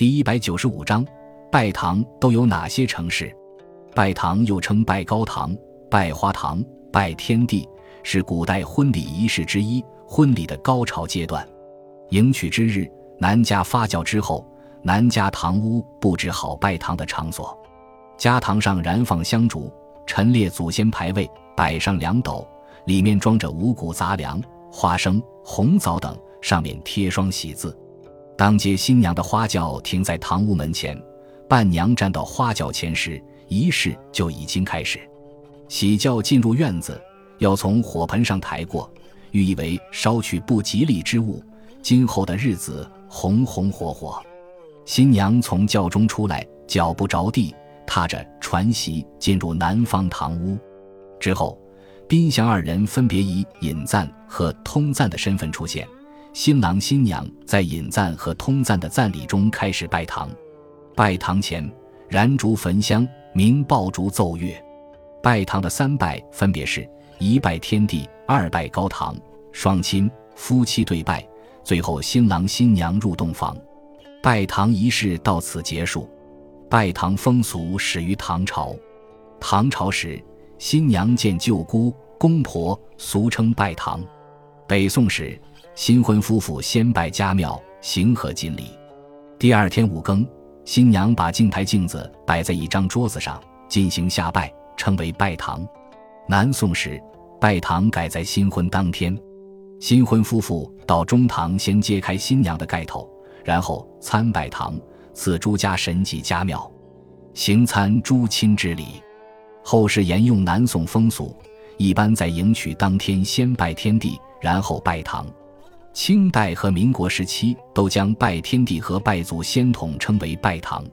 第一百九十五章，拜堂都有哪些城市？拜堂又称拜高堂、拜花堂、拜天地，是古代婚礼仪式之一，婚礼的高潮阶段。迎娶之日，男家发轿之后，男家堂屋布置好拜堂的场所，家堂上燃放香烛，陈列祖先牌位，摆上两斗，里面装着五谷杂粮、花生、红枣等，上面贴双喜字。当接新娘的花轿停在堂屋门前，伴娘站到花轿前时，仪式就已经开始。喜轿进入院子，要从火盆上抬过，寓意为烧去不吉利之物。今后的日子红红火火，新娘从轿中出来，脚不着地，踏着传席进入男方堂屋。之后，宾祥二人分别以引赞和通赞的身份出现。新郎新娘在引赞和通赞的赞礼中开始拜堂。拜堂前，燃烛焚香，鸣爆竹奏乐。拜堂的三拜分别是：一拜天地，二拜高堂，双亲夫妻对拜。最后，新郎新娘入洞房，拜堂仪式到此结束。拜堂风俗始于唐朝，唐朝时，新娘见舅姑、公婆，俗称拜堂。北宋时，新婚夫妇先拜家庙，行贺锦礼。第二天五更，新娘把镜台镜子摆在一张桌子上进行下拜，称为拜堂。南宋时，拜堂改在新婚当天。新婚夫妇到中堂先揭开新娘的盖头，然后参拜堂，赐诸家神祭家庙，行参诸亲之礼。后世沿用南宋风俗，一般在迎娶当天先拜天地，然后拜堂。清代和民国时期都将拜天地和拜祖先统称为拜堂。